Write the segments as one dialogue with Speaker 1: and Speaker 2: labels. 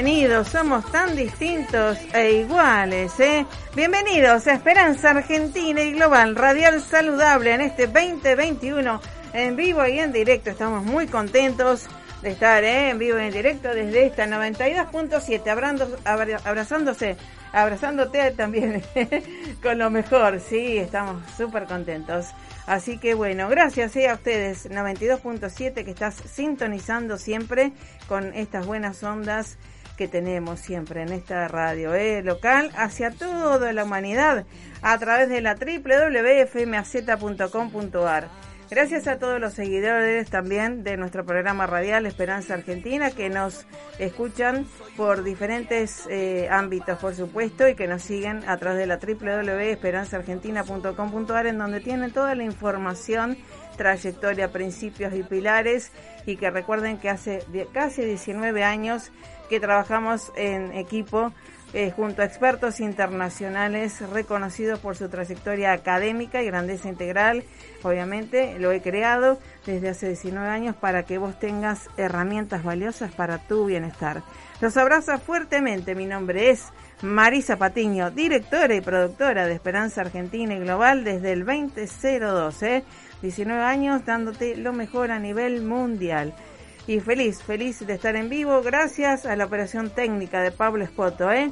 Speaker 1: bienvenidos, somos tan distintos e iguales, ¿eh? Bienvenidos a Esperanza Argentina y Global Radial Saludable en este 2021 en vivo y en directo. Estamos muy contentos de estar ¿eh? en vivo y en directo desde esta 92.7, abrando- abra- abrazándose, abrazándote también con lo mejor. Sí, estamos súper contentos. Así que bueno, gracias ¿eh? a ustedes, 92.7 que estás sintonizando siempre con estas buenas ondas que tenemos siempre en esta radio ¿eh? local hacia toda la humanidad a través de la www.fmaz.com.ar. Gracias a todos los seguidores también de nuestro programa radial Esperanza Argentina que nos escuchan por diferentes eh, ámbitos, por supuesto, y que nos siguen a través de la www.esperanzaargentina.com.ar en donde tienen toda la información, trayectoria, principios y pilares y que recuerden que hace casi 19 años que trabajamos en equipo eh, junto a expertos internacionales reconocidos por su trayectoria académica y grandeza integral. Obviamente lo he creado desde hace 19 años para que vos tengas herramientas valiosas para tu bienestar. Los abrazo fuertemente. Mi nombre es Marisa Patiño, directora y productora de Esperanza Argentina y Global desde el 2002. ¿eh? 19 años dándote lo mejor a nivel mundial y feliz, feliz de estar en vivo gracias a la operación técnica de Pablo Espoto, ¿eh?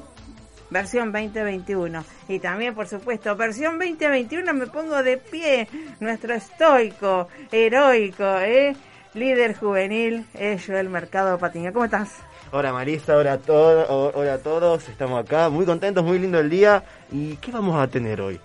Speaker 1: Versión 2021. Y también, por supuesto, versión 2021 me pongo de pie. Nuestro estoico, heroico, ¿eh? Líder juvenil, es Joel Mercado Patiño. ¿Cómo estás?
Speaker 2: Hola Marisa, hola a, todo, hola a todos, estamos acá, muy contentos, muy lindo el día. ¿Y qué vamos a tener hoy?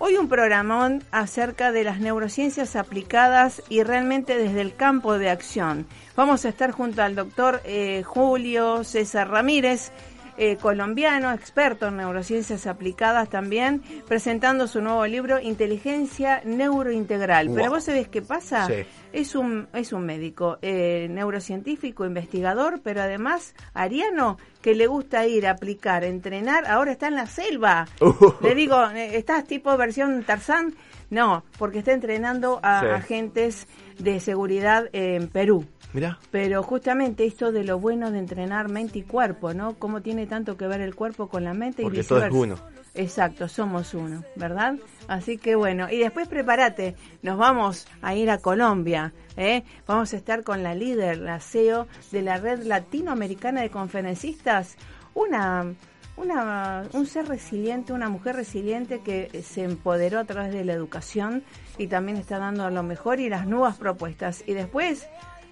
Speaker 1: Hoy un programón acerca de las neurociencias aplicadas y realmente desde el campo de acción. Vamos a estar junto al doctor eh, Julio César Ramírez, eh, colombiano, experto en neurociencias aplicadas también, presentando su nuevo libro Inteligencia Neurointegral. Pero vos sabés qué pasa?
Speaker 2: Sí.
Speaker 1: Es un, es un médico, eh, neurocientífico, investigador, pero además ariano que le gusta ir a aplicar, entrenar, ahora está en la selva.
Speaker 2: Uh.
Speaker 1: Le digo, eh, ¿estás tipo versión Tarzán? No, porque está entrenando a
Speaker 2: Sí.
Speaker 1: agentes de seguridad en Perú.
Speaker 2: Mirá,
Speaker 1: Pero justamente esto de lo bueno de entrenar mente y cuerpo, ¿no? Cómo tiene tanto que ver el cuerpo con la mente
Speaker 2: Porque
Speaker 1: y
Speaker 2: todo es
Speaker 1: viceversa.
Speaker 2: uno.
Speaker 1: Exacto, somos uno, ¿verdad? Así que bueno, y después prepárate, nos vamos a ir a Colombia, ¿eh? Vamos a estar con la líder, la CEO de la red latinoamericana de conferencistas, una, una, un ser resiliente, una mujer resiliente que se empoderó a través de la educación y también está dando lo mejor y las nuevas propuestas. Y después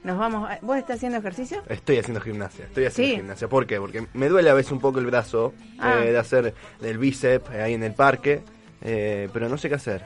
Speaker 1: nos vamos, a- ¿vos estás haciendo ejercicio?
Speaker 2: estoy haciendo gimnasia, estoy haciendo
Speaker 1: Sí.
Speaker 2: gimnasia. ¿Por qué? Porque me duele a veces un poco el brazo
Speaker 1: Ah.
Speaker 2: eh, de hacer del bíceps eh, ahí en el parque, eh, pero no sé qué hacer.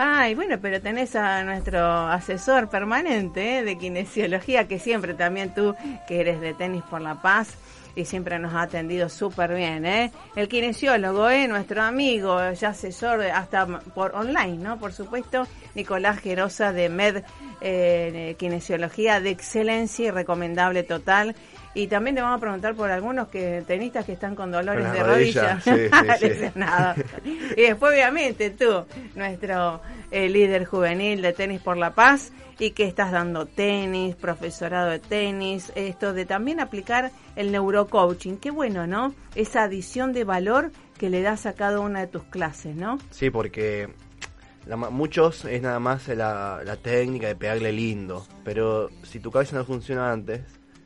Speaker 1: Ay, bueno, pero tenés a nuestro asesor permanente de kinesiología, que siempre también tú, que eres de Tenis por la Paz, y siempre nos ha atendido súper bien, ¿eh? El kinesiólogo, ¿eh? Nuestro amigo, ya asesor hasta por online, ¿no? Por supuesto, Nicolás Gerosa de Med eh, Kinesiología de excelencia y recomendable total. Y también te vamos a preguntar por algunos que tenistas que están con dolores
Speaker 2: Con
Speaker 1: de
Speaker 2: las rodillas,
Speaker 1: rodillas.
Speaker 2: sí, sí, sí.
Speaker 1: Y después, obviamente, tú, nuestro eh, líder juvenil de Tenis por la Paz, y que estás dando tenis, profesorado de tenis, esto de también aplicar el neurocoaching. Qué bueno, ¿no? Esa adición de valor que le das a cada una de tus clases, ¿no?
Speaker 2: Sí, porque la muchos es nada más la, la técnica de pegarle lindo, pero si tu cabeza no funciona antes,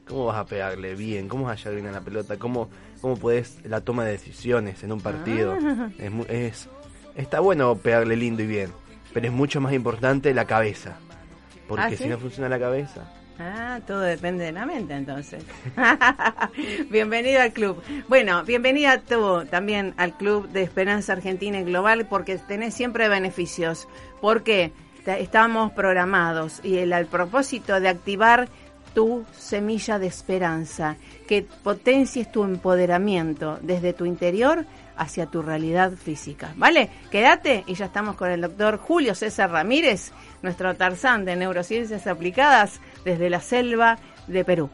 Speaker 2: ¿cómo vas a pegarle bien? ¿Cómo vas a llegar bien a la pelota? ¿Cómo cómo puedes la toma de decisiones en un partido.
Speaker 1: Ah.
Speaker 2: Es, es- está bueno pegarle lindo y bien, pero es mucho más importante la cabeza. Porque
Speaker 1: ¿Ah, sí?
Speaker 2: si no funciona la cabeza,
Speaker 1: Ah, todo depende de la mente entonces. Bienvenido al club. Bueno, bienvenida tú también al club de Esperanza Argentina y Global porque tenés siempre beneficios. Porque estamos programados y el, al propósito de activar tu semilla de esperanza, que potencies tu empoderamiento desde tu interior hacia tu realidad física. ¿Vale? Quédate y ya estamos con el doctor Julio César Ramírez, nuestro Tarzán de Neurociencias Aplicadas desde la selva de Perú.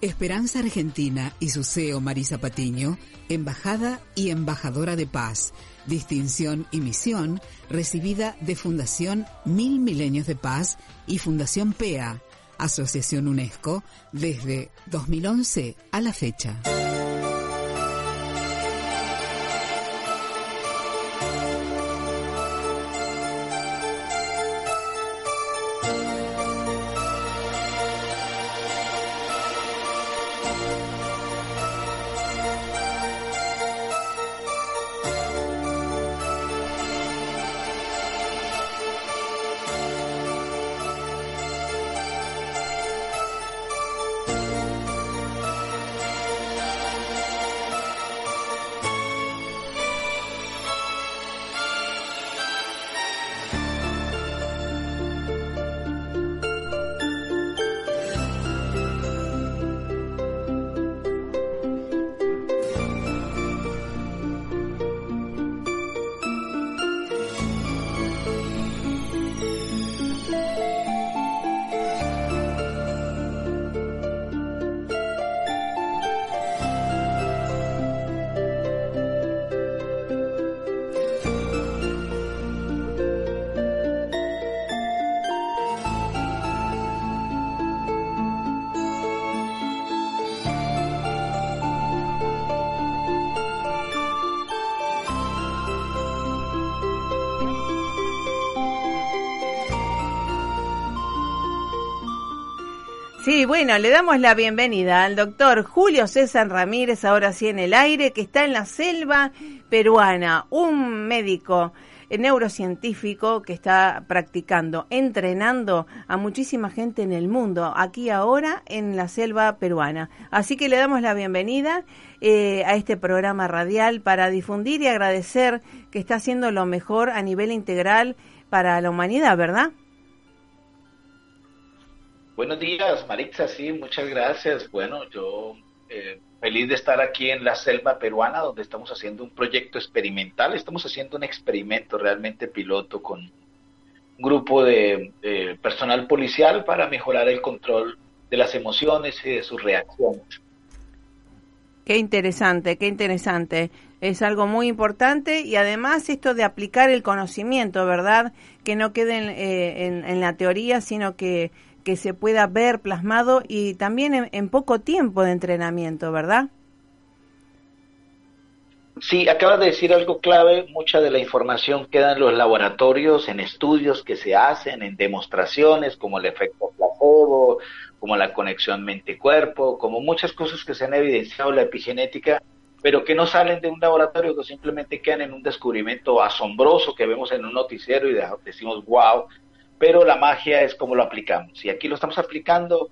Speaker 3: Esperanza Argentina y su CEO Marisa Patiño, embajada y embajadora de paz, distinción y misión recibida de Fundación Mil Milenios de Paz y Fundación PEA, Asociación UNESCO, desde 2011 a la fecha.
Speaker 1: Sí, bueno, le damos la bienvenida al doctor Julio César Ramírez, ahora sí en el aire, que está en la selva peruana, un médico eh, neurocientífico que está practicando, entrenando a muchísima gente en el mundo, aquí ahora en la selva peruana. Así que le damos la bienvenida eh, a este programa radial para difundir y agradecer que está haciendo lo mejor a nivel integral para la humanidad, ¿verdad?
Speaker 4: Buenos días, Maritza, sí, muchas gracias. Bueno, yo eh, feliz de estar aquí en la selva peruana, donde estamos haciendo un proyecto experimental. Estamos haciendo un experimento realmente piloto con un grupo de, de personal policial para mejorar el control de las emociones y de sus reacciones.
Speaker 1: Qué interesante, qué interesante. Es algo muy importante y además esto de aplicar el conocimiento, ¿verdad? Que no quede en, eh, en la teoría, sino que, que se pueda ver plasmado y también en, en poco tiempo de entrenamiento, ¿verdad?
Speaker 4: Sí, acabas de decir algo clave. Mucha de la información queda en los laboratorios, en estudios que se hacen, en demostraciones como el efecto placebo, como la conexión mente-cuerpo, como muchas cosas que se han evidenciado en la epigenética, pero que no salen de un laboratorio, que simplemente quedan en un descubrimiento asombroso que vemos en un noticiero y de- decimos wow, pero la magia es cómo lo aplicamos. Y aquí lo estamos aplicando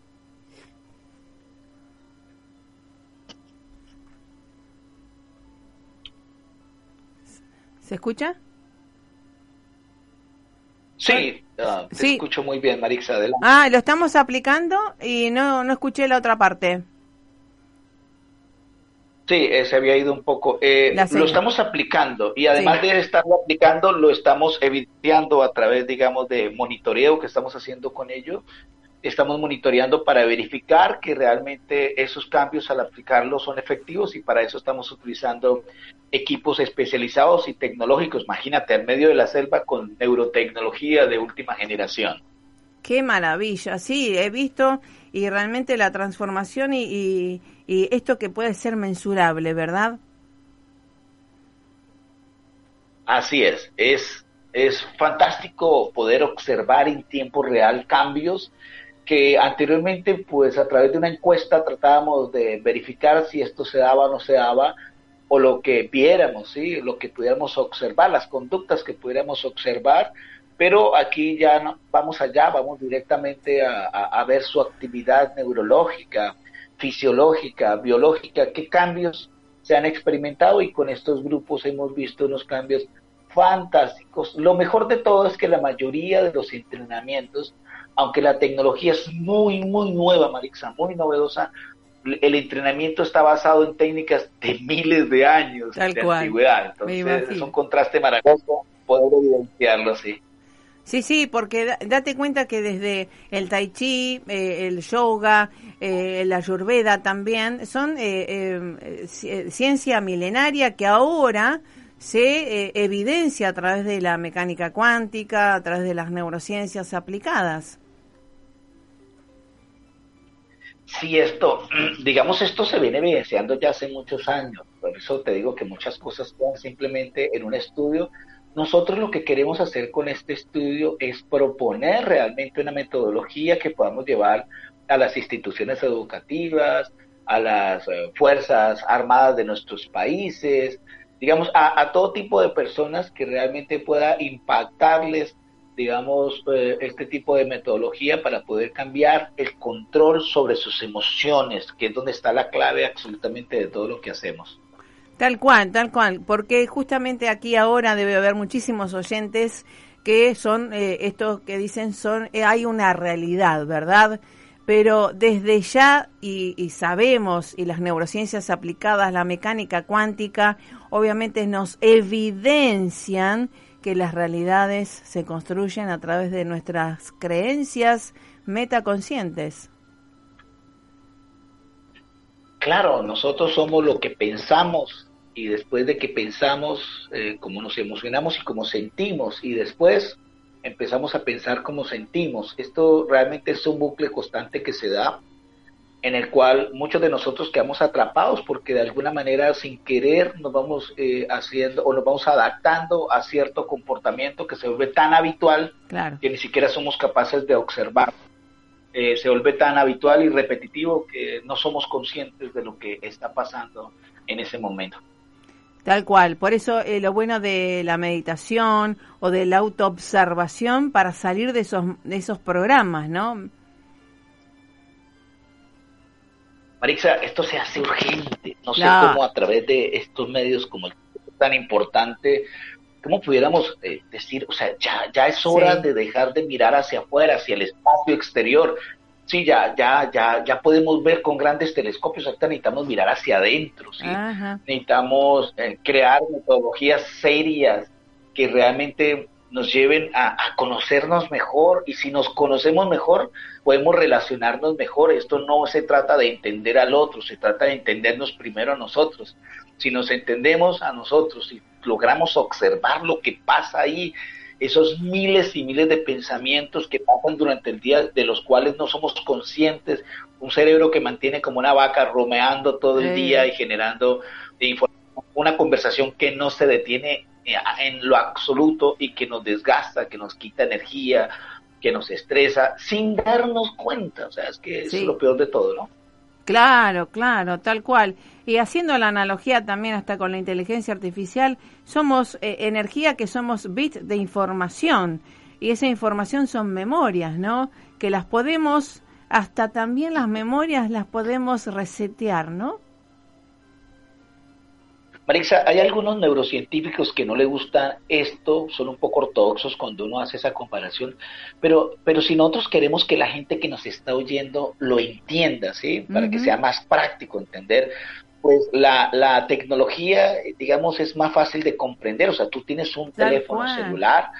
Speaker 1: ¿Se escucha?
Speaker 4: Sí, ah, te
Speaker 1: Sí.
Speaker 4: escucho muy bien, Marixa, adelante.
Speaker 1: Ah, lo estamos aplicando y no, no escuché la otra parte.
Speaker 4: Sí, eh, se había ido un poco. Eh, lo estamos aplicando y además
Speaker 1: Sí.
Speaker 4: de estarlo aplicando, lo estamos evidenciando a través, digamos, de monitoreo que estamos haciendo con ello. Estamos monitoreando para verificar que realmente esos cambios al aplicarlos son efectivos y para eso estamos utilizando equipos especializados y tecnológicos. Imagínate, en medio de la selva con neurotecnología de última generación.
Speaker 1: Qué maravilla, sí, he visto y realmente la transformación y, esto que puede ser mensurable, ¿verdad?
Speaker 4: Así es, es, es fantástico poder observar en tiempo real cambios que anteriormente, pues a través de una encuesta tratábamos de verificar si esto se daba o no se daba, o lo que viéramos, ¿sí? lo que pudiéramos observar, las conductas que pudiéramos observar, pero aquí ya no, vamos allá, vamos directamente a, a, ver su actividad neurológica, fisiológica, biológica, qué cambios se han experimentado y con estos grupos hemos visto unos cambios fantásticos. Lo mejor de todo es que la mayoría de los entrenamientos aunque la tecnología es muy, muy nueva, Marixa, muy novedosa, el entrenamiento está basado en técnicas de miles de años de antigüedad. Entonces es un contraste maravilloso poder evidenciarlo así.
Speaker 1: Sí, sí, porque date cuenta que desde el tai chi, eh, el yoga, eh, la ayurveda también, son eh, ciencia milenaria que ahora se evidencia a través de la mecánica cuántica, a través de las neurociencias aplicadas.
Speaker 4: si esto, digamos, esto se viene evidenciando ya hace muchos años, por eso te digo que muchas cosas quedan simplemente en un estudio. Nosotros lo que queremos hacer con este estudio es proponer realmente una metodología que podamos llevar a las instituciones educativas, a las eh, fuerzas armadas de nuestros países, digamos, a, todo tipo de personas que realmente pueda impactarles digamos, eh, este tipo de metodología para poder cambiar el control sobre sus emociones, que es donde está la clave absolutamente de todo lo que hacemos.
Speaker 1: Tal cual, tal cual, porque justamente aquí ahora debe haber muchísimos oyentes que son eh, estos que dicen son eh, hay una realidad, ¿verdad? Pero desde ya y, y, sabemos y las neurociencias aplicadas, la mecánica cuántica, obviamente nos evidencian que las realidades se construyen a través de nuestras creencias metaconscientes.
Speaker 4: Claro, nosotros somos lo que pensamos y después de que pensamos, eh, como nos emocionamos y como sentimos y después empezamos a pensar como sentimos. Esto realmente es un bucle constante que se da en el cual muchos de nosotros quedamos atrapados porque de alguna manera sin querer nos vamos eh, haciendo o nos vamos adaptando a cierto comportamiento que se vuelve tan habitual que ni siquiera somos capaces de observar. Eh, se vuelve tan habitual y repetitivo que no somos conscientes de lo que está pasando en ese momento.
Speaker 1: Tal cual, por eso eh, lo bueno de la meditación o de la autoobservación para salir de esos, de esos programas, ¿no?
Speaker 4: Marixa, esto se hace urgente. No sé cómo a través de estos medios como el tan importante, cómo pudiéramos eh, decir, o sea, ya, ya es hora de dejar de mirar hacia afuera, hacia el espacio exterior. Sí, ya, ya, ya, ya podemos ver con grandes telescopios, ahorita necesitamos mirar hacia adentro, ¿sí? Necesitamos eh, crear metodologías serias que realmente nos lleven a, conocernos mejor y si nos conocemos mejor podemos relacionarnos mejor. Esto no se trata de entender al otro, se trata de entendernos primero a nosotros. Si nos entendemos a nosotros y logramos observar lo que pasa ahí, esos miles y miles de pensamientos que pasan durante el día de los cuales no somos conscientes, un cerebro que mantiene como una vaca romeando todo el día y generando una conversación que no se detiene eh, en lo absoluto y que nos desgasta, que nos quita energía, que nos estresa, sin darnos cuenta. O sea, es que es lo peor de todo, ¿no?
Speaker 1: Claro, claro, tal cual. Y haciendo la analogía también hasta con la inteligencia artificial, somos eh, energía que somos bits de información. Y esa información son memorias, ¿no? Que las podemos, hasta también las memorias las podemos resetear, ¿no?
Speaker 4: Marisa, hay algunos neurocientíficos que no le gusta esto, son un poco ortodoxos cuando uno hace esa comparación, pero, pero si nosotros queremos que la gente que nos está oyendo lo entienda, ¿sí? Para que sea más práctico entender, pues la, la tecnología, digamos, es más fácil de comprender. O sea, tú tienes un teléfono celular,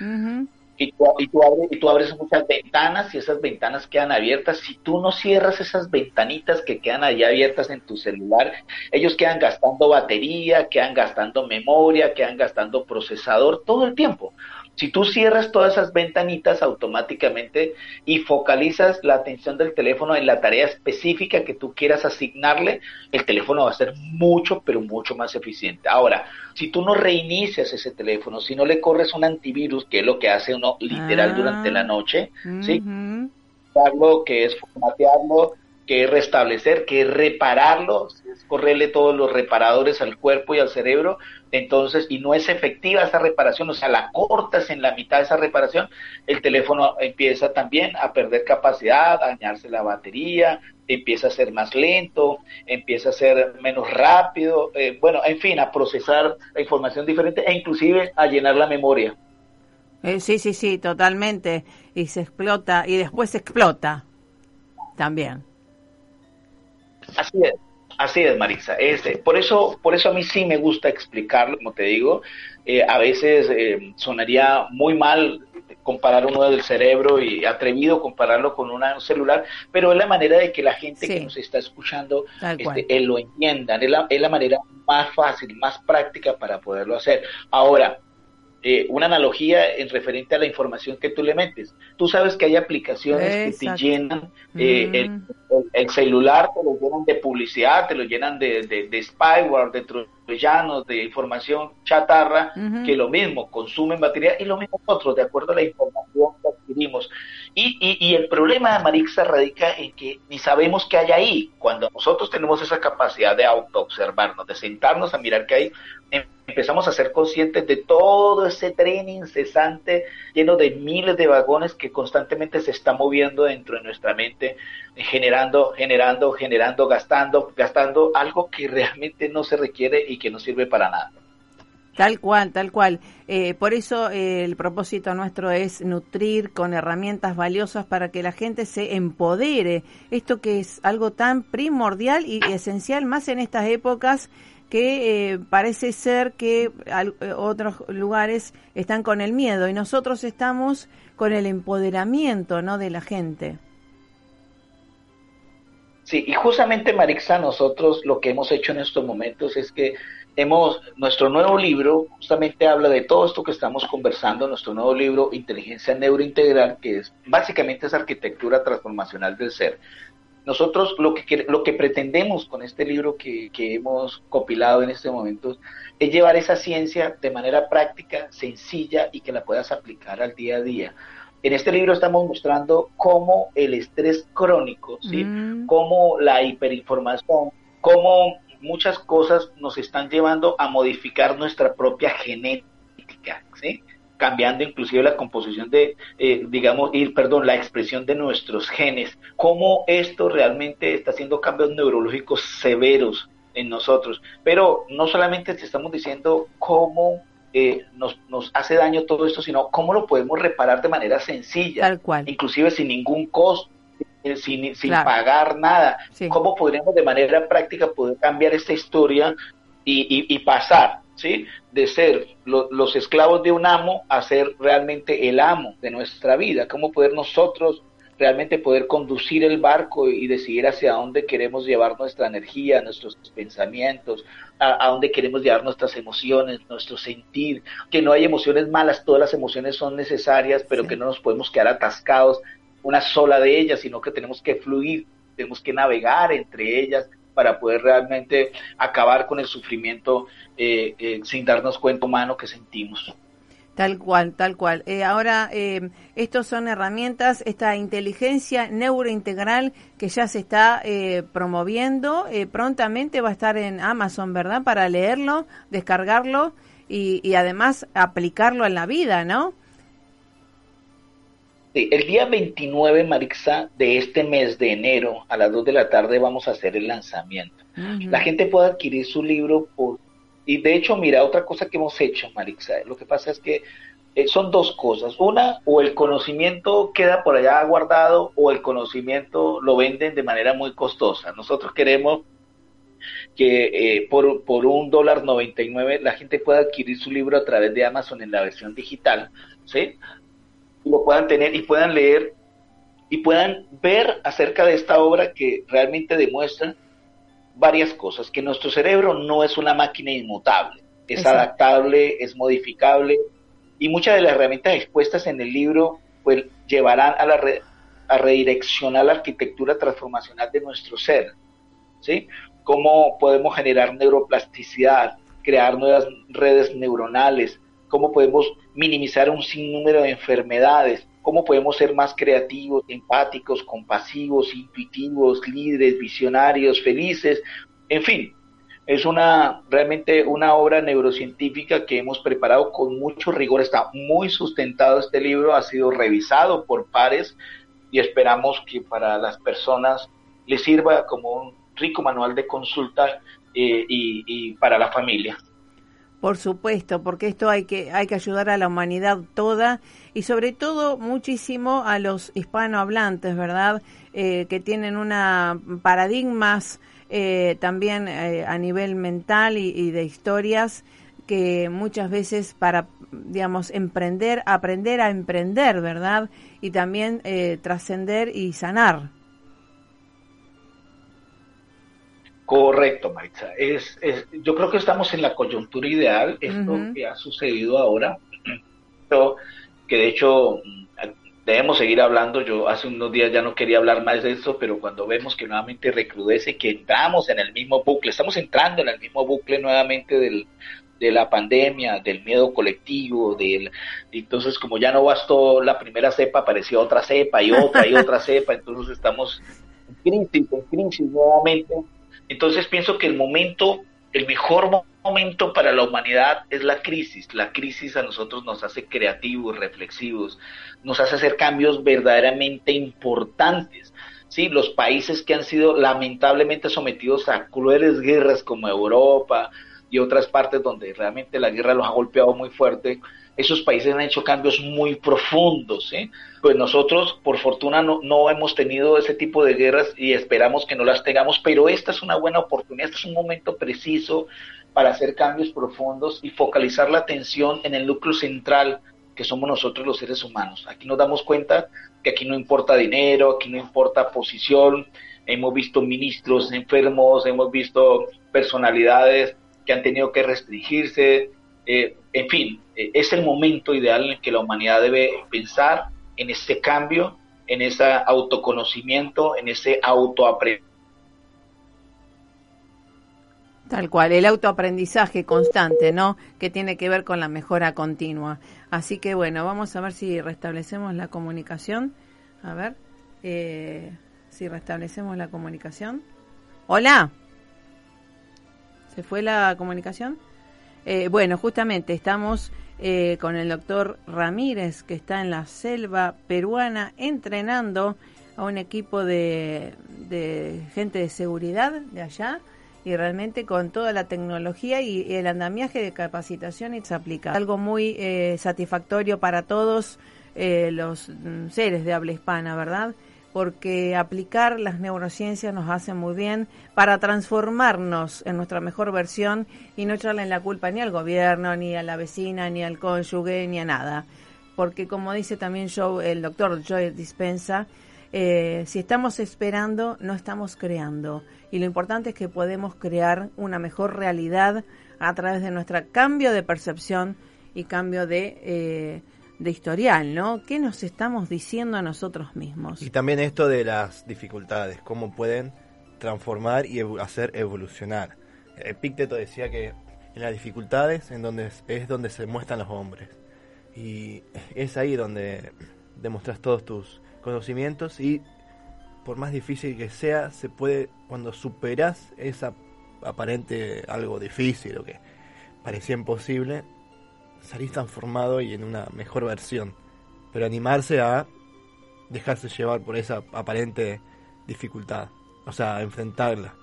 Speaker 4: y tú, y, tú abres, y tú abres muchas ventanas y esas ventanas quedan abiertas. Si tú no cierras esas ventanitas que quedan ahí abiertas en tu celular, ellos quedan gastando batería, quedan gastando memoria, quedan gastando procesador todo el tiempo. Si tú cierras todas esas ventanitas automáticamente y focalizas la atención del teléfono en la tarea específica que tú quieras asignarle, el teléfono va a ser mucho, pero mucho más eficiente. Ahora, si tú no reinicias ese teléfono, si no le corres un antivirus, que es lo que hace uno literal durante la ah, noche, ¿sí? reiniciarlo, que es formatearlo, que es restablecer, que es repararlo, es correrle todos los reparadores al cuerpo y al cerebro, entonces, y no es efectiva esa reparación, o sea, la cortas en la mitad de esa reparación, el teléfono empieza también a perder capacidad, a dañarse la batería, empieza a ser más lento, empieza a ser menos rápido, eh, bueno, en fin, a procesar la información diferente e inclusive a llenar la memoria.
Speaker 1: Eh, sí, sí, sí, totalmente. Y se explota, y después se explota también.
Speaker 4: Así es, así es, Marisa. Este, por eso, por eso a mí sí me gusta explicarlo, como te digo. Eh, a veces eh, sonaría muy mal comparar uno del cerebro y atrevido compararlo con un celular, pero es la manera de que la gente que nos está escuchando este, él lo entiendan, es la, es la manera más fácil, más práctica para poderlo hacer. Ahora, eh, una analogía en referente a la información que tú le metes. Tú sabes que hay aplicaciones que te llenan eh, mm. el, celular, te lo llenan de publicidad, te lo llenan de, de, spyware, de troyanos, de información chatarra, que lo mismo, consumen batería y lo mismo nosotros, de acuerdo a la información que adquirimos. Y, y, y el problema, Marixa, radica en que ni sabemos qué hay ahí. Cuando nosotros tenemos esa capacidad de auto-observarnos, de sentarnos a mirar qué hay, empezamos a ser conscientes de todo ese tren incesante lleno de miles de vagones que constantemente se está moviendo dentro de nuestra mente, generando, generando, generando, gastando, gastando algo que realmente no se requiere y que no sirve para nada.
Speaker 1: Tal cual, tal cual. Eh, por eso eh, el propósito nuestro es nutrir con herramientas valiosas para que la gente se empodere. Esto que es algo tan primordial y esencial más en estas épocas que eh, parece ser que eh, otros lugares están con el miedo y nosotros estamos con el empoderamiento ¿no? de la gente.
Speaker 4: Sí, y justamente Marixa, nosotros lo que hemos hecho en estos momentos es que hemos, nuestro nuevo libro justamente habla de todo esto que estamos conversando, nuestro nuevo libro Inteligencia Neurointegral, que es básicamente esa arquitectura transformacional del ser. Nosotros lo que, lo que pretendemos con este libro que, hemos compilado en este momento es llevar esa ciencia de manera práctica, sencilla y que la puedas aplicar al día a día. En este libro estamos mostrando cómo el estrés crónico, ¿sí? Mm. cómo la hiperinformación, cómo muchas cosas nos están llevando a modificar nuestra propia genética, ¿sí? cambiando inclusive la composición de, eh, digamos, ir, perdón, la expresión de nuestros genes, cómo esto realmente está haciendo cambios neurológicos severos en nosotros. Pero no solamente te estamos diciendo cómo eh, nos, nos hace daño todo esto, sino cómo lo podemos reparar de manera sencilla,
Speaker 1: Tal cual.
Speaker 4: inclusive sin ningún costo eh, sin, sin pagar nada. ¿Cómo podríamos de manera práctica poder cambiar esta historia y, y pasar ¿sí? De ser los esclavos de un amo a ser realmente el amo de nuestra vida. ¿Cómo poder nosotros realmente poder conducir el barco y decidir hacia dónde queremos llevar nuestra energía, nuestros pensamientos, a, dónde queremos llevar nuestras emociones, nuestro sentir, que no hay emociones malas, todas las emociones son necesarias, pero que no nos podemos quedar atascados una sola de ellas, sino que tenemos que fluir, tenemos que navegar entre ellas para poder realmente acabar con el sufrimiento eh, eh, sin darnos cuenta humano que sentimos.
Speaker 1: Tal cual, tal cual. Eh, ahora, eh, estos son herramientas, esta inteligencia neurointegral que ya se está promoviendo, prontamente va a estar en Amazon, ¿verdad? Para leerlo, descargarlo y además aplicarlo en la vida, ¿no?
Speaker 4: El día 29, Marixa, de este mes de enero, a las 2 de la tarde, vamos a hacer el lanzamiento. La gente puede adquirir su libro por... Y de hecho, mira, otra cosa que hemos hecho, Marixa, lo que pasa es que eh, son dos cosas. Una, o el conocimiento queda por allá guardado, o el conocimiento lo venden de manera muy costosa. Nosotros queremos que eh, por, por un dólar 99 la gente pueda adquirir su libro a través de Amazon en la versión digital, ¿sí? Lo puedan tener y puedan leer y puedan ver acerca de esta obra que realmente demuestra varias cosas, que nuestro cerebro no es una máquina inmutable, es adaptable, es modificable y muchas de las herramientas expuestas en el libro pues llevarán a la a redireccionar la arquitectura transformacional de nuestro ser, ¿sí? Cómo podemos generar neuroplasticidad, crear nuevas redes neuronales, cómo podemos minimizar un sinnúmero de enfermedades, cómo podemos ser más creativos, empáticos, compasivos, intuitivos, líderes, visionarios, felices, en fin, es una realmente una obra neurocientífica que hemos preparado con mucho rigor, está muy sustentado este libro, ha sido revisado por pares y esperamos que para las personas les sirva como un rico manual de consulta eh, y, para la familia.
Speaker 1: Por supuesto, porque esto hay que hay que ayudar a la humanidad toda y sobre todo muchísimo a los hispanohablantes, ¿verdad? Eh, que tienen una paradigmas eh, también a nivel mental y, de historias que muchas veces para, digamos, emprender, aprender a emprender, ¿verdad? Y también trascender y sanar.
Speaker 4: Correcto, Maritza. Es, yo creo que estamos en la coyuntura ideal, esto que ha sucedido ahora, que de hecho debemos seguir hablando. Yo hace unos días ya no quería hablar más de esto, pero cuando vemos que nuevamente recrudece, que entramos en el mismo bucle, estamos entrando en el mismo bucle nuevamente del, de la pandemia, del miedo colectivo, del entonces como ya no bastó la primera cepa, apareció otra cepa y otra y otra cepa, entonces estamos en crisis, en crisis nuevamente entonces pienso que el momento, el mejor momento para la humanidad es la crisis. La crisis a nosotros nos hace creativos, reflexivos, nos hace hacer cambios verdaderamente importantes. Sí, los países que han sido lamentablemente sometidos a crueles guerras como Europa y otras partes donde realmente la guerra los ha golpeado muy fuerte, esos países han hecho cambios muy profundos. Pues nosotros, por fortuna, no, no, hemos tenido ese tipo de guerras y esperamos que no las tengamos, pero esta es una buena oportunidad, este es un momento preciso para hacer cambios profundos y focalizar la atención en el núcleo central que somos nosotros los seres humanos. Aquí nos damos cuenta que aquí no importa dinero, aquí no importa posición, hemos visto ministros enfermos, hemos visto personalidades que han tenido que restringirse, eh, en fin, eh, es el momento ideal en el que la humanidad debe pensar en ese cambio, en ese autoconocimiento, en ese autoaprendizaje.
Speaker 1: Tal cual, el autoaprendizaje constante, ¿no? Que tiene que ver con la mejora continua. Así que bueno, vamos a ver si restablecemos la comunicación. A ver, eh, si restablecemos la comunicación. Hola. ¿Se fue la comunicación? Eh, bueno, justamente estamos eh, con el doctor Ramírez, que está en la selva peruana entrenando a un equipo de, gente de seguridad de allá y realmente con toda la tecnología y, el andamiaje de capacitación y se aplica. Algo muy eh, satisfactorio para todos los mm, seres de habla hispana, ¿verdad? Porque aplicar las neurociencias nos hace muy bien para transformarnos en nuestra mejor versión y no echarle la culpa ni al gobierno, ni a la vecina, ni al cónyuge, ni a nada. Porque como dice también el doctor Joy Dispensa, eh, si estamos esperando, no estamos creando. Y lo importante es que podemos crear una mejor realidad a través de nuestro cambio de percepción y cambio de... Eh, de historial, ¿no? ¿Qué nos estamos diciendo a nosotros mismos?
Speaker 2: Y también esto de las dificultades, cómo pueden transformar y hacer evolucionar. Epicteto decía que en las dificultades en donde es donde se muestran los hombres. Y es ahí donde demostras todos tus conocimientos y por más difícil que sea, se puede, cuando superas esa aparente algo difícil o que parecía imposible, salir transformado y en una mejor versión. Pero animarse a dejarse llevar por esa aparente dificultad. O sea, enfrentarla.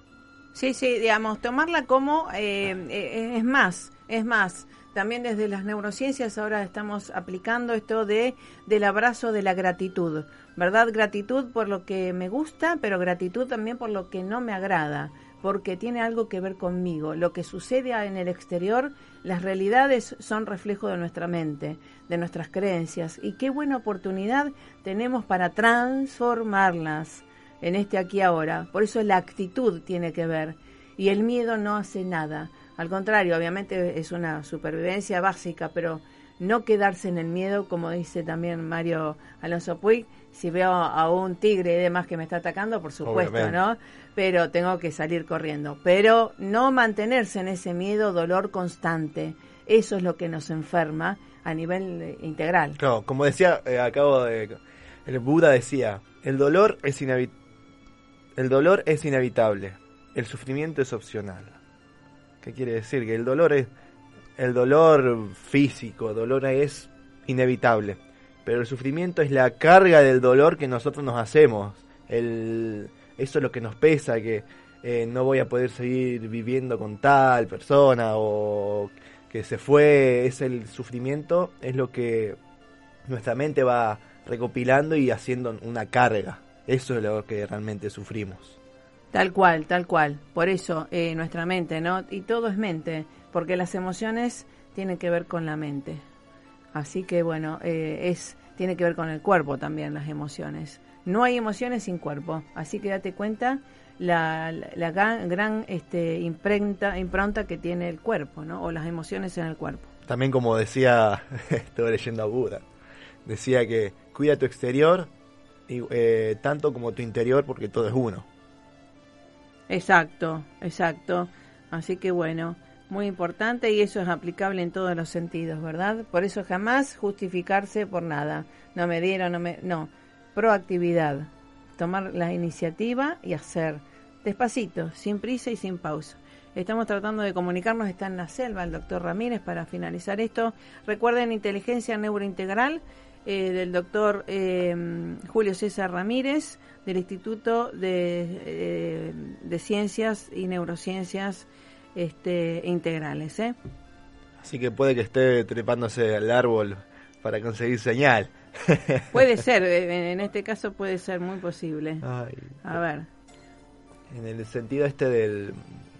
Speaker 1: Sí, sí, digamos, tomarla como, eh, eh, es más, es más, también desde las neurociencias ahora estamos aplicando esto de del abrazo de la gratitud, ¿verdad? Gratitud por lo que me gusta, pero gratitud también por lo que no me agrada porque tiene algo que ver conmigo. Lo que sucede en el exterior, las realidades son reflejo de nuestra mente, de nuestras creencias, y qué buena oportunidad tenemos para transformarlas en este aquí ahora. Por eso la actitud tiene que ver, y el miedo no hace nada. Al contrario, obviamente es una supervivencia básica, pero no quedarse en el miedo, como dice también Mario Alonso Puig, si veo a un tigre y demás que me está atacando, por supuesto, ¿no? Pero tengo que salir corriendo. Pero no mantenerse en ese miedo, dolor constante. Eso es lo que nos enferma a nivel eh, integral.
Speaker 2: Claro, como decía, eh, acabo de... El Buda decía, el dolor es inevitable. El dolor es inevitable, el sufrimiento es opcional. ¿Qué quiere decir? Que el dolor es el dolor físico, dolor es inevitable, pero el sufrimiento es la carga del dolor que nosotros nos hacemos. El, eso es lo que nos pesa, que eh, no voy a poder seguir viviendo con tal persona o que se fue, es el sufrimiento, es lo que nuestra mente va recopilando y haciendo una carga. Eso es lo que realmente sufrimos.
Speaker 1: Tal cual, tal cual. Por eso eh, nuestra mente, ¿no? Y todo es mente, porque las emociones tienen que ver con la mente. Así que bueno, eh, es tiene que ver con el cuerpo también las emociones. No hay emociones sin cuerpo, así que date cuenta la, la, gran, gran este, imprenta, impronta que tiene el cuerpo, ¿no? O las emociones en el cuerpo.
Speaker 2: También como decía, estuve leyendo a Buda, decía que cuida tu exterior y, eh, tanto como tu interior porque todo es uno.
Speaker 1: Exacto, exacto. Así que bueno, muy importante y eso es aplicable en todos los sentidos, ¿verdad? Por eso jamás justificarse por nada. No me dieron, no me... No, proactividad. Tomar la iniciativa y hacer despacito, sin prisa y sin pausa. Estamos tratando de comunicarnos, está en la selva el doctor Ramírez para finalizar esto. Recuerden inteligencia neurointegral eh, del doctor eh, Julio César Ramírez del Instituto de, eh, de Ciencias y Neurociencias este, integrales. ¿eh?
Speaker 2: Así que puede que esté trepándose al árbol para conseguir señal.
Speaker 1: Puede ser, en este caso puede ser muy posible. A ver.
Speaker 2: En el sentido este del,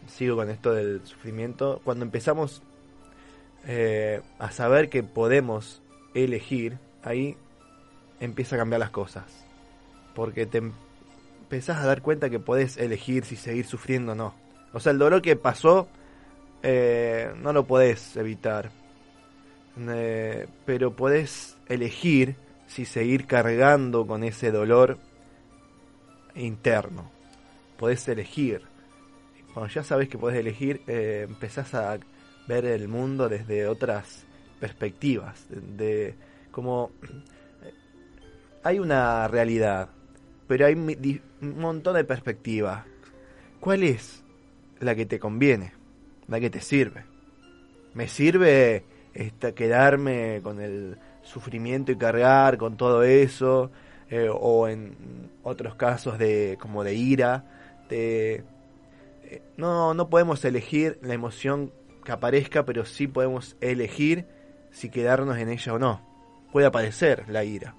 Speaker 2: sigo con esto del sufrimiento, cuando empezamos eh, a saber que podemos elegir, ahí empieza a cambiar las cosas. Porque te empezás a dar cuenta que podés elegir si seguir sufriendo o no. O sea, el dolor que pasó eh, no lo podés evitar. Eh, pero podés elegir si seguir cargando con ese dolor interno. Podés elegir. Cuando ya sabes que podés elegir, eh, empezás a ver el mundo desde otras perspectivas. De, como hay una realidad, pero hay un montón de perspectivas. ¿Cuál es la que te conviene, la que te sirve? ¿Me sirve esta, quedarme con el sufrimiento y cargar con todo eso, eh, o en otros casos de como de ira, de, eh, no, no podemos elegir la emoción que aparezca, pero sí podemos elegir si quedarnos en ella o no. Puede aparecer la ira,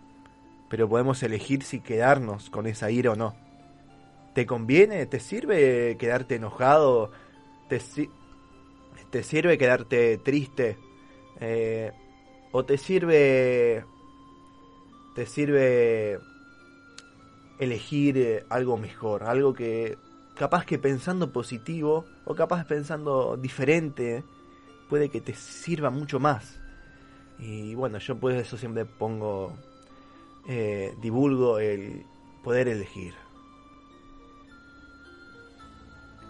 Speaker 2: pero podemos elegir si quedarnos con esa ira o no. ¿Te conviene? ¿Te sirve quedarte enojado? ¿Te, sirve quedarte triste? Eh, o te sirve te sirve elegir algo mejor, algo que capaz que pensando positivo o capaz pensando diferente puede que te sirva mucho más. Y bueno, yo por eso siempre pongo, eh, divulgo el poder elegir.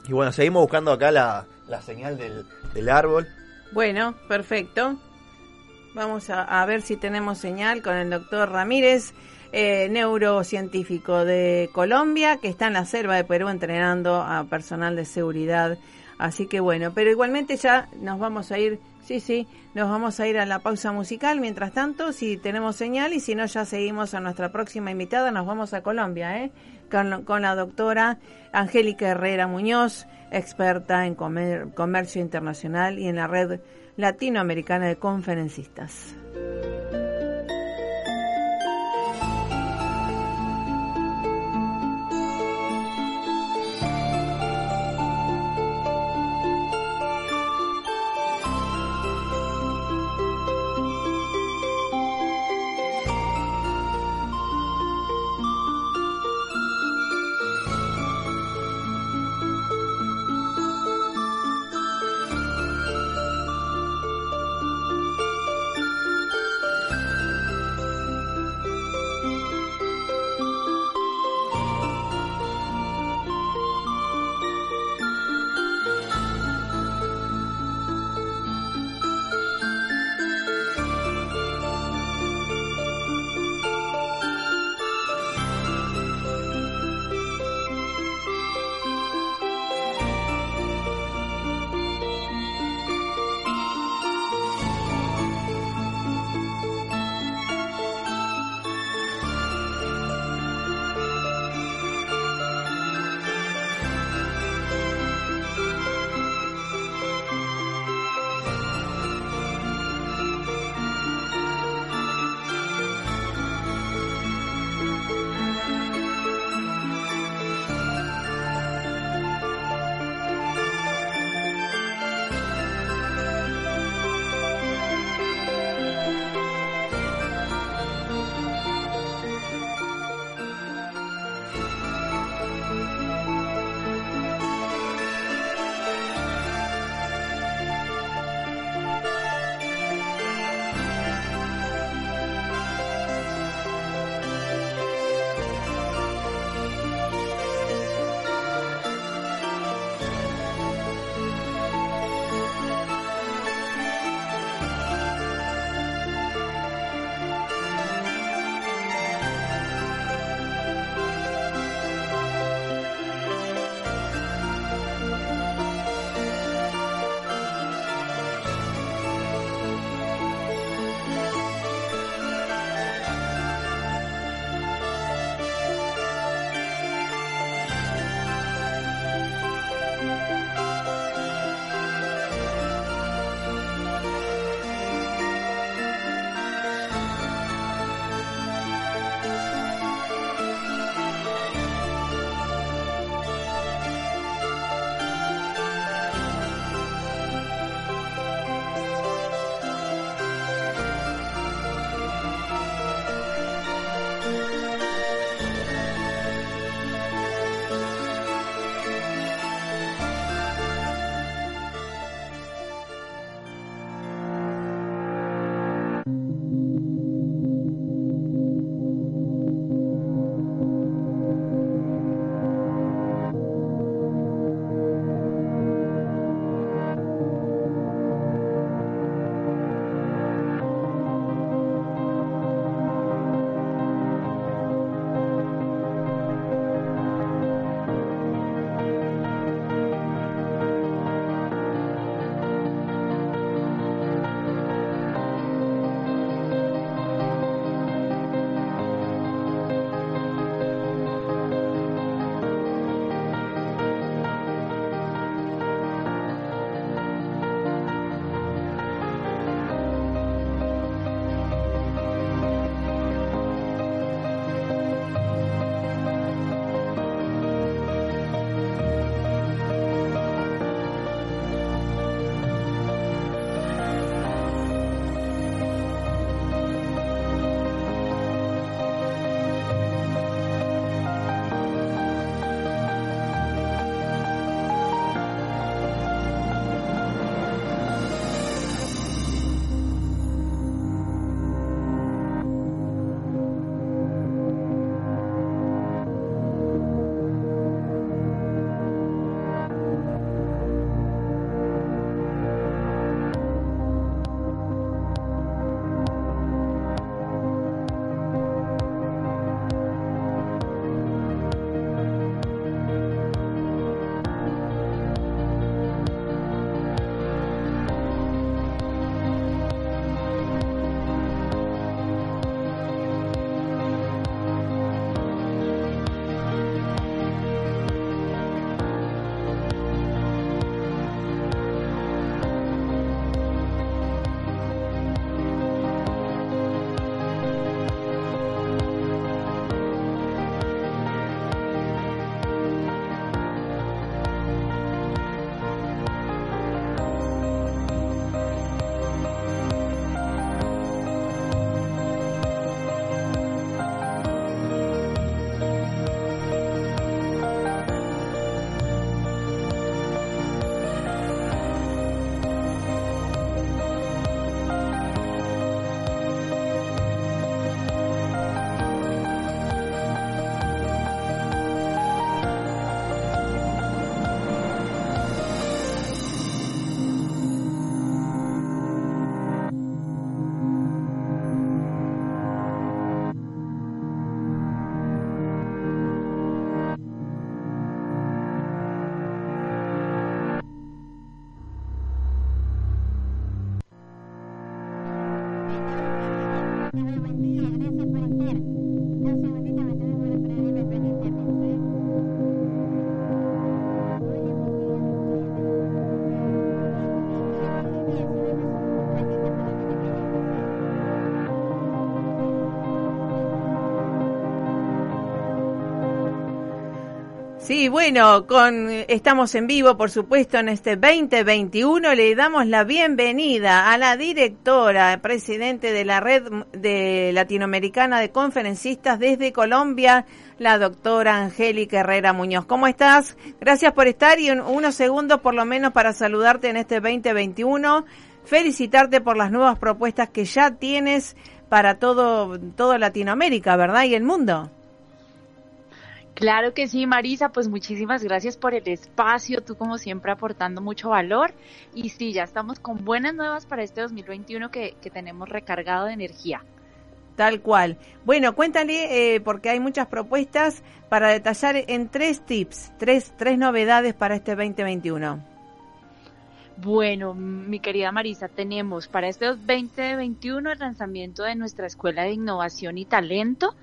Speaker 2: Y bueno, seguimos buscando acá la, la señal del, del árbol.
Speaker 1: Bueno, perfecto. Vamos a, ver si tenemos señal con el doctor Ramírez, eh, neurocientífico de Colombia, que está en la selva de Perú entrenando a personal de seguridad. Así que bueno, pero igualmente ya nos vamos a ir, sí, sí, nos vamos a ir a la pausa musical. Mientras tanto, si tenemos señal y si no, ya seguimos a nuestra próxima invitada, nos vamos a Colombia, ¿eh? Con, la doctora Angélica Herrera Muñoz, experta en comercio internacional y en la red latinoamericana de conferencistas. Sí, bueno, con estamos en vivo, por supuesto, en este 2021. Le damos la bienvenida a la directora, presidente de la Red de Latinoamericana de Conferencistas desde Colombia, la doctora Angélica Herrera Muñoz. ¿Cómo estás? Gracias por estar y unos segundos por lo menos para saludarte en este 2021. Felicitarte por las nuevas propuestas que ya tienes para todo, todo Latinoamérica, ¿verdad? Y el mundo.
Speaker 5: Claro que sí, Marisa, pues muchísimas gracias por el espacio, tú como siempre aportando mucho valor y sí, ya estamos con buenas nuevas para este 2021 que, que tenemos recargado de energía.
Speaker 1: Tal cual. Bueno, cuéntale, eh, porque hay muchas propuestas para detallar en tres tips, tres, tres novedades para este 2021.
Speaker 5: Bueno, mi querida Marisa, tenemos para este 2021 el lanzamiento de nuestra Escuela de Innovación y Talento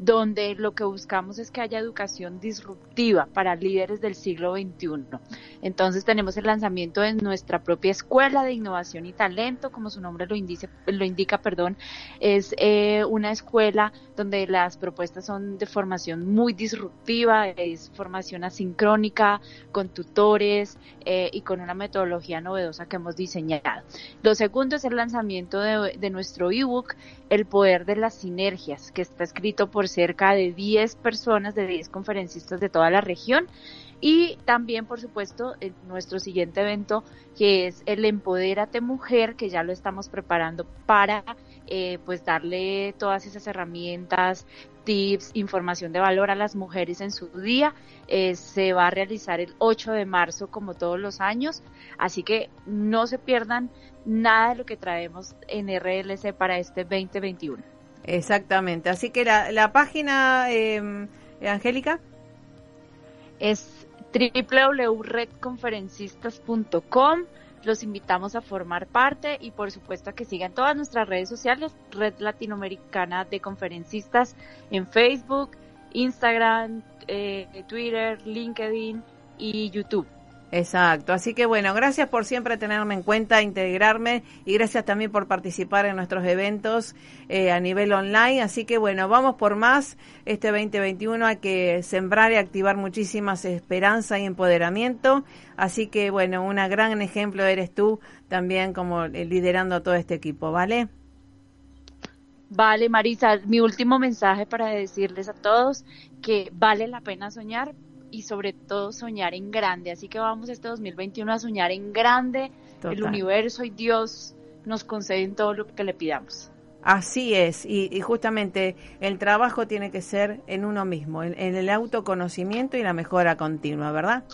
Speaker 5: donde lo que buscamos es que haya educación disruptiva para líderes del siglo XXI. Entonces tenemos el lanzamiento de nuestra propia escuela de innovación y talento, como su nombre lo, indica, lo indica perdón, es eh, una escuela donde las propuestas son de formación muy disruptiva, es formación asincrónica, con tutores eh, y con una metodología novedosa que hemos diseñado. Lo segundo es el lanzamiento de, de nuestro ebook, El poder de las sinergias, que está escrito por cerca de 10 personas, de 10 conferencistas de toda la región. Y también, por supuesto, nuestro siguiente evento, que es el Empodérate Mujer, que ya lo estamos preparando para eh, pues darle todas esas herramientas, tips, información de valor a las mujeres en su día. Eh, se va a realizar el 8 de marzo, como todos los años. Así que no se pierdan nada de lo que traemos en RLC para este 2021.
Speaker 1: Exactamente. Así que la, la página, eh, Angélica.
Speaker 5: Es www.redconferencistas.com. Los invitamos a formar parte y por supuesto a que sigan todas nuestras redes sociales, Red Latinoamericana de Conferencistas en Facebook, Instagram, eh, Twitter, LinkedIn y YouTube.
Speaker 1: Exacto, así que bueno, gracias por siempre tenerme en cuenta, integrarme y gracias también por participar en nuestros eventos eh, a nivel online. Así que bueno, vamos por más. Este 2021 hay que sembrar y activar muchísimas esperanza y empoderamiento. Así que bueno, un gran ejemplo eres tú también como eh, liderando todo este equipo, ¿vale?
Speaker 5: Vale, Marisa, mi último mensaje para decirles a todos que vale la pena soñar, y sobre todo soñar en grande. Así que vamos este 2021 a soñar en grande. El universo y Dios nos conceden todo lo que le pidamos.
Speaker 1: Así es, y, justamente el trabajo tiene que ser en uno mismo, en el autoconocimiento y la mejora continua, ¿verdad?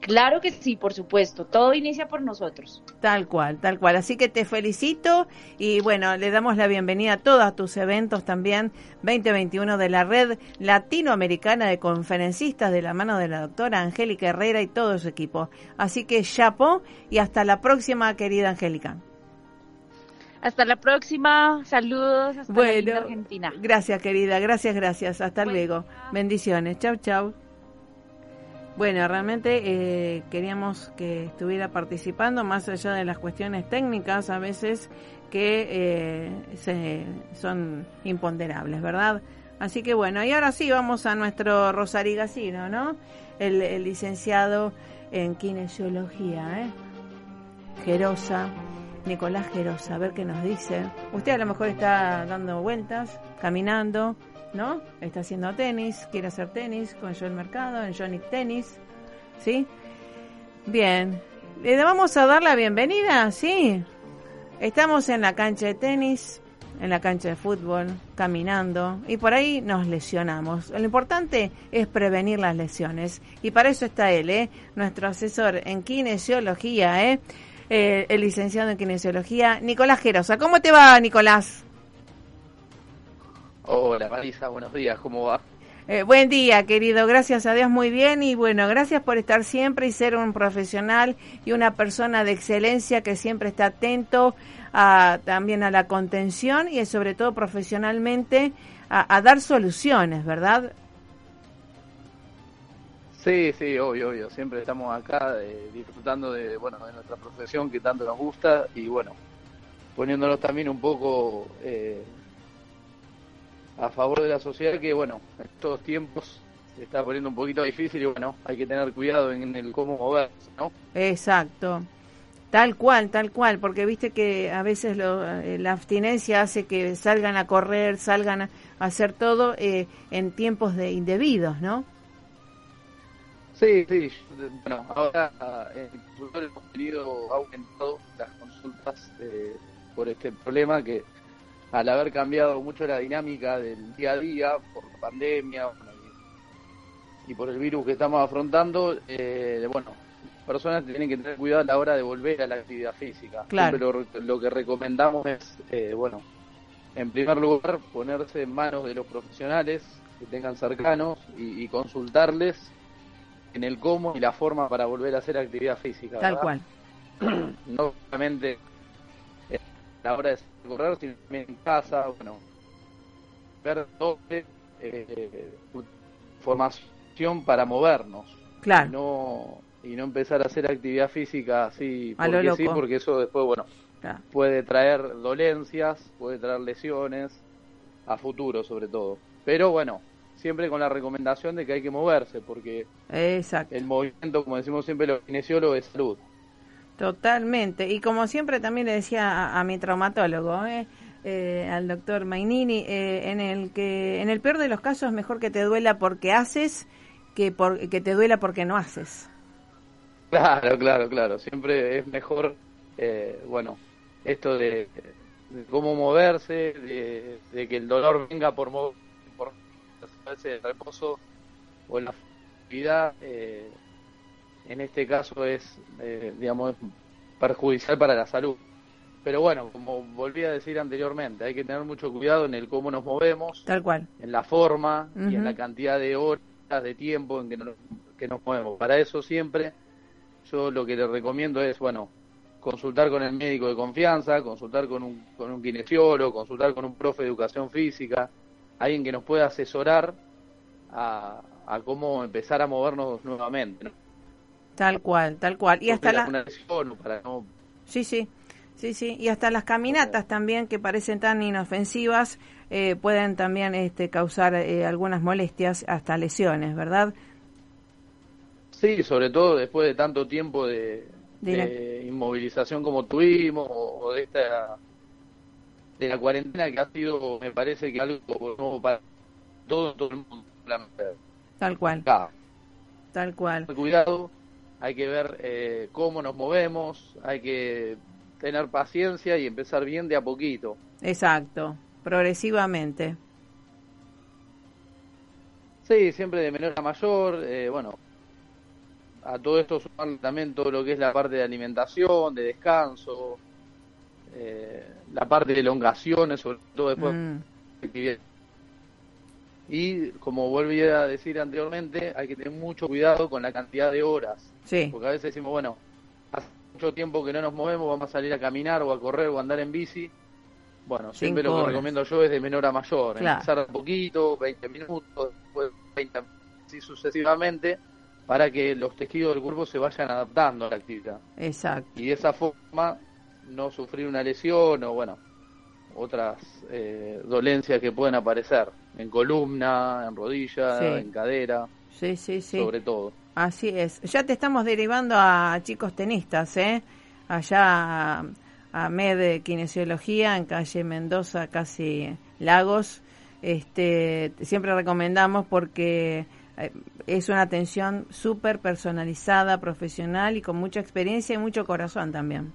Speaker 5: Claro que sí, por supuesto. Todo inicia por nosotros.
Speaker 1: Tal cual, tal cual. Así que te felicito y bueno, le damos la bienvenida a todos tus eventos también 2021 de la Red Latinoamericana de Conferencistas de la mano de la doctora Angélica Herrera y todo su equipo. Así que chapo y hasta la próxima, querida Angélica.
Speaker 5: Hasta la próxima. Saludos. Hasta bueno, Argentina.
Speaker 1: Gracias, querida. Gracias, gracias. Hasta luego. Bendiciones. Chau, chau. Bueno, realmente eh, queríamos que estuviera participando, más allá de las cuestiones técnicas a veces que eh, se, son imponderables, ¿verdad? Así que bueno, y ahora sí vamos a nuestro Rosarigacino, ¿no? El, licenciado en kinesiología, ¿eh? Gerosa, Nicolás Gerosa, a ver qué nos dice. Usted a lo mejor está dando vueltas, caminando, ¿no? Está haciendo tenis, quiere hacer tenis con Joel Mercado, en Johnny Tenis, ¿sí? Bien, le vamos a dar la bienvenida, ¿sí? Estamos en la cancha de tenis, en la cancha de fútbol, caminando, y por ahí nos lesionamos. Lo importante es prevenir las lesiones, y para eso está él, ¿eh? Nuestro asesor en kinesiología, ¿eh? eh el licenciado en kinesiología, Nicolás Gerosa. ¿Cómo te va, Nicolás?
Speaker 6: Hola Marisa, buenos días, ¿cómo va?
Speaker 1: Eh, buen día, querido, gracias a Dios, muy bien y bueno, gracias por estar siempre y ser un profesional y una persona de excelencia que siempre está atento a, también a la contención y sobre todo profesionalmente a, dar soluciones, ¿verdad?
Speaker 6: Sí, sí, obvio, obvio. Siempre estamos acá eh, disfrutando de, bueno, de nuestra profesión que tanto nos gusta y bueno, poniéndonos también un poco eh, a favor de la sociedad que, bueno, en estos tiempos se está poniendo un poquito difícil y bueno, hay que tener cuidado en el cómo moverse, ¿no?
Speaker 1: Exacto. Tal cual, tal cual, porque viste que a veces lo, eh, la abstinencia hace que salgan a correr, salgan a hacer todo eh, en tiempos de indebidos, ¿no?
Speaker 6: Sí, sí. Bueno, ahora en el futuro hemos tenido aumentado las consultas eh, por este problema que al haber cambiado mucho la dinámica del día a día por la pandemia y, por el virus que estamos afrontando, eh, bueno, personas tienen que tener cuidado a la hora de volver a la actividad física.
Speaker 1: Claro.
Speaker 6: lo, que recomendamos es, eh, bueno, en primer lugar, ponerse en manos de los profesionales que tengan cercanos y, consultarles en el cómo y la forma para volver a hacer actividad física.
Speaker 1: Tal cual.
Speaker 6: no solamente a la hora de correr, en casa, bueno, ver doble eh, formación para movernos.
Speaker 1: Claro.
Speaker 6: Y no, y no empezar a hacer actividad física así porque sí, porque eso después, bueno, puede traer dolencias, puede traer lesiones a futuro sobre todo. Pero bueno, siempre con la recomendación de que hay que moverse porque el movimiento, como decimos siempre los kinesiólogos, es salud.
Speaker 1: Totalmente. Y como siempre también le decía a, mi traumatólogo, ¿eh? Eh, al doctor Mainini, eh, en el que en el peor de los casos mejor que te duela porque haces que, por, que te duela porque no haces.
Speaker 6: Claro, claro, claro. Siempre es mejor, bueno, esto de, cómo moverse, de, que el dolor venga por, por el reposo o la actividad en este caso es, eh, digamos, perjudicial para la salud. Pero bueno, como volví a decir anteriormente, hay que tener mucho cuidado en el cómo nos movemos,
Speaker 1: tal cual,
Speaker 6: en la forma y en la cantidad de horas de tiempo en que nos, que nos movemos. Para eso siempre yo lo que le recomiendo es, bueno, consultar con el médico de confianza, consultar con un, con un kinesiólogo, consultar con un profe de educación física, alguien que nos pueda asesorar a, a cómo empezar a movernos nuevamente. ¿no?
Speaker 1: Tal cual, tal cual. Y hasta la... Sí, sí. Sí, sí, y hasta las caminatas también que parecen tan inofensivas eh, pueden también este, causar eh, algunas molestias, hasta lesiones, ¿verdad?
Speaker 6: Sí, sobre todo después de tanto tiempo de, inmovilización como tuvimos o, de esta de la cuarentena que ha sido, me parece que algo nuevo para todo, todo el mundo.
Speaker 1: Tal cual. Tal cual.
Speaker 6: Cuidado hay que ver eh, cómo nos movemos, hay que tener paciencia y empezar bien de a poquito.
Speaker 1: Exacto, progresivamente.
Speaker 6: Sí, siempre de menor a mayor, eh, bueno, a todo esto sumar también todo lo que es la parte de alimentación, de descanso, eh, la parte de elongaciones, sobre todo después mm. Y como volví a decir anteriormente, hay que tener mucho cuidado con la cantidad de horas porque a veces decimos, bueno, hace mucho tiempo que no nos movemos, vamos a salir a caminar o a correr o a andar en bici. Bueno, siempre lo que recomiendo yo es de menor a mayor, empezar un poquito, 20 minutos, después 20 así sucesivamente, para que los tejidos del cuerpo se vayan adaptando a la actividad.
Speaker 1: Exacto.
Speaker 6: Y de esa forma no sufrir una lesión o, bueno, otras eh, dolencias que pueden aparecer en columna, en rodilla, en cadera.
Speaker 1: Sí, sí, sí.
Speaker 6: Sobre todo.
Speaker 1: Así es. Ya te estamos derivando a chicos tenistas, ¿eh? Allá a, MED Kinesiología, en calle Mendoza, casi Lagos. Este, siempre recomendamos porque eh, es una atención súper personalizada, profesional y con mucha experiencia y mucho corazón también.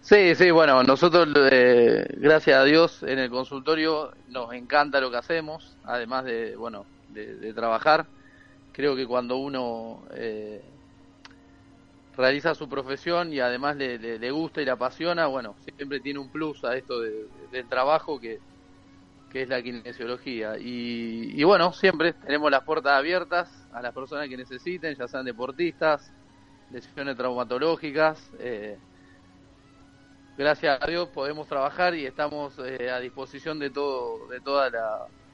Speaker 6: Sí, sí, bueno, nosotros, eh, gracias a Dios, en el consultorio nos encanta lo que hacemos, además de, bueno, de trabajar creo que cuando uno eh, realiza su profesión y además le, gusta y le apasiona, bueno, siempre tiene un plus a esto del trabajo que, es la kinesiología. Y, bueno, siempre tenemos las puertas abiertas a las personas que necesiten, ya sean deportistas, lesiones traumatológicas. Eh, gracias a Dios podemos trabajar y estamos eh, a disposición de todo de toda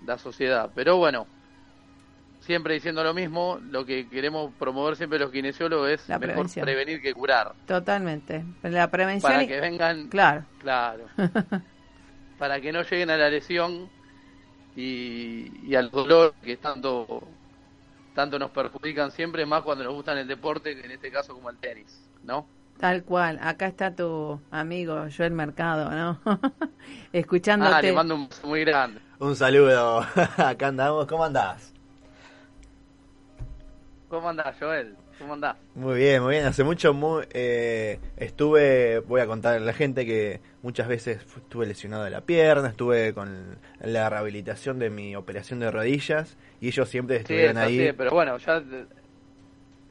Speaker 6: la sociedad. Pero bueno, siempre diciendo lo mismo, lo que queremos promover siempre los kinesiólogos es mejor prevenir que curar.
Speaker 1: Totalmente. La prevención.
Speaker 6: Para que vengan.
Speaker 1: Claro.
Speaker 6: Claro. para que no lleguen a la lesión y, y al dolor que tanto tanto nos perjudican siempre, más cuando nos gustan el deporte, en este caso como el tenis, ¿no?
Speaker 1: Tal cual, acá está tu amigo Joel Mercado, ¿no? Escuchándote.
Speaker 6: Ah, le mando un beso muy grande.
Speaker 2: Un saludo, acá andamos, ¿cómo andás?
Speaker 6: ¿Cómo andás, Joel? ¿Cómo andás?
Speaker 2: Muy bien, muy bien. Hace mucho muy, eh, estuve, voy a contar a la gente que muchas veces estuve lesionado de la pierna, estuve con la rehabilitación de mi operación de rodillas y ellos siempre estuvieron
Speaker 6: sí,
Speaker 2: ahí.
Speaker 6: Sí, pero bueno, ya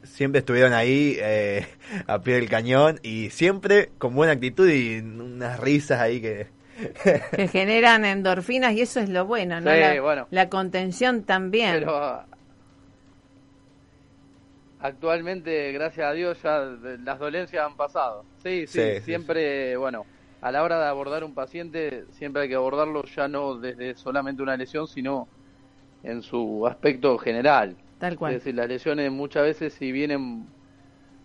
Speaker 2: siempre estuvieron ahí eh, a pie del cañón y siempre con buena actitud y unas risas ahí que...
Speaker 1: que generan endorfinas y eso es lo bueno, ¿no?
Speaker 6: Sí,
Speaker 1: la,
Speaker 6: bueno.
Speaker 1: la contención también.
Speaker 6: Pero actualmente, gracias a Dios, ya las dolencias han pasado. Sí, sí,
Speaker 2: Sí, sí,
Speaker 6: siempre, bueno, a la hora de abordar un paciente, siempre hay que abordarlo ya no desde solamente una lesión, sino en su aspecto general.
Speaker 1: Tal cual.
Speaker 6: Es decir, las lesiones muchas veces si vienen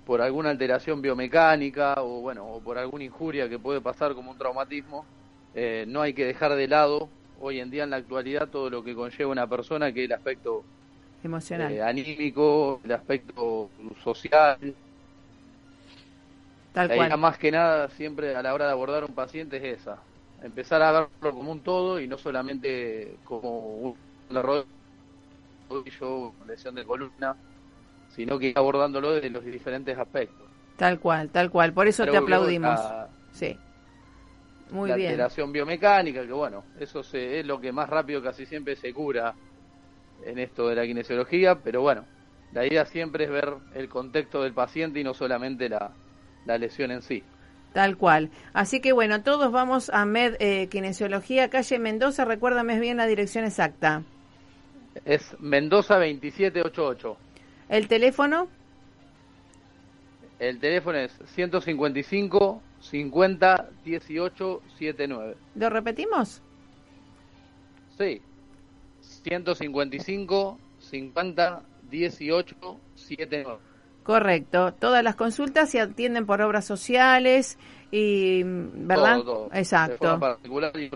Speaker 6: por alguna alteración biomecánica o bueno, o por alguna injuria que puede pasar como un traumatismo, eh, no hay que dejar de lado hoy en día en la actualidad todo lo que conlleva una persona que es el aspecto
Speaker 1: Emocional.
Speaker 6: eh, anímico, el aspecto social.
Speaker 1: Tal
Speaker 6: La
Speaker 1: cual.
Speaker 6: idea más que nada siempre a la hora de abordar un paciente es esa, empezar a verlo como un todo y no solamente como un error lesión de columna, sino que ir abordándolo desde los diferentes aspectos.
Speaker 1: Tal cual, tal cual. Por eso te
Speaker 6: Creo
Speaker 1: aplaudimos.
Speaker 6: La,
Speaker 1: Sí. Muy
Speaker 6: la
Speaker 1: bien.
Speaker 6: alteración biomecánica, que bueno, eso se, es lo que más rápido casi siempre se cura en esto de la kinesiología, pero bueno, la idea siempre es ver el contexto del paciente y no solamente la, la lesión en sí.
Speaker 1: Tal cual. Así que bueno, todos vamos a Med eh, Kinesiología, calle Mendoza. Recuérdame bien la dirección exacta.
Speaker 6: Es Mendoza 2788.
Speaker 1: El teléfono,
Speaker 6: El teléfono es 155 50 18 79.
Speaker 1: ¿lo repetimos?
Speaker 6: Sí. 155 50 18 79.
Speaker 1: Correcto. Todas las consultas se atienden por obras sociales y, ¿verdad?
Speaker 6: Todo, todo. De
Speaker 1: Exacto.
Speaker 6: particular y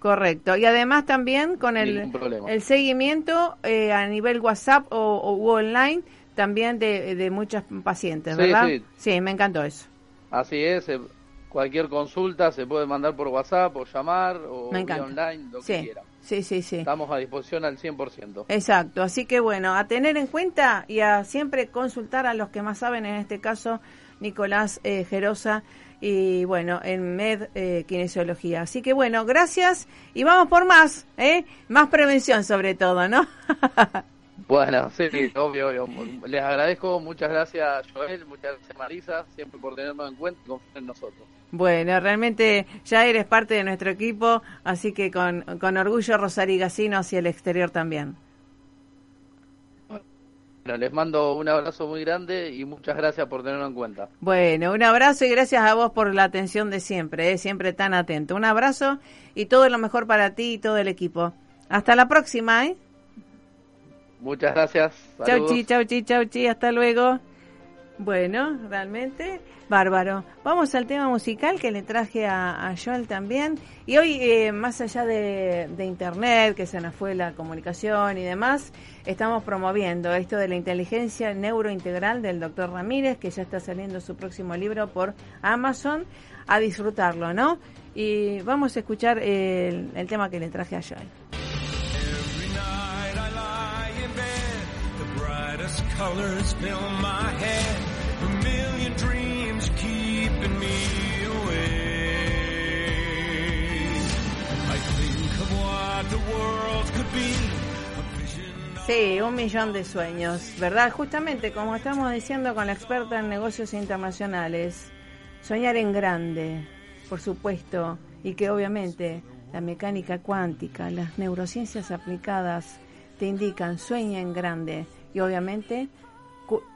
Speaker 1: Correcto. Y además también con el, el seguimiento eh, a nivel WhatsApp o, o online también de, de muchos pacientes,
Speaker 6: Sí,
Speaker 1: ¿verdad?
Speaker 6: sí.
Speaker 1: me encantó eso.
Speaker 6: Así es, eh, cualquier consulta se puede mandar por WhatsApp o llamar o vía online, lo que
Speaker 1: Sí,
Speaker 6: quiera.
Speaker 1: sí, sí, sí.
Speaker 6: Estamos a disposición al 100%.
Speaker 1: Exacto, así que bueno, a tener en cuenta y a siempre consultar a los que más saben, en este caso Nicolás eh, Gerosa y bueno, en Med eh, Kinesiología. Así que bueno, gracias y vamos por más, ¿eh? Más prevención sobre todo, ¿no?
Speaker 6: Bueno, sí, obvio, obvio. Les agradezco, muchas gracias Joel, muchas gracias Marisa, siempre por tenernos en cuenta y confiar en nosotros.
Speaker 1: Bueno, realmente ya eres parte de nuestro equipo, así que con, con orgullo Rosarigacino hacia el exterior también.
Speaker 6: Bueno, les mando un abrazo muy grande y muchas gracias por tenerlo en cuenta.
Speaker 1: Bueno, un abrazo y gracias a vos por la atención de siempre, ¿eh? siempre tan atento. Un abrazo y todo lo mejor para ti y todo el equipo. Hasta la próxima, ¿eh?
Speaker 6: Muchas gracias.
Speaker 1: Chau chi, chau chi, chau chi, hasta luego. Bueno, realmente bárbaro. Vamos al tema musical que le traje a, a Joel también. Y hoy, eh, más allá de, de Internet, que se nos fue la comunicación y demás, estamos promoviendo esto de la inteligencia neurointegral del doctor Ramírez, que ya está saliendo su próximo libro por Amazon, a disfrutarlo, ¿no? Y vamos a escuchar el, el tema que le traje a Joel.
Speaker 7: Colors fill my head, a
Speaker 1: Sí, un millón de sueños, ¿verdad? Justamente como estamos diciendo con la experta en negocios internacionales, soñar en grande, por supuesto, y que obviamente la mecánica cuántica, las neurociencias aplicadas te indican sueña en grande y obviamente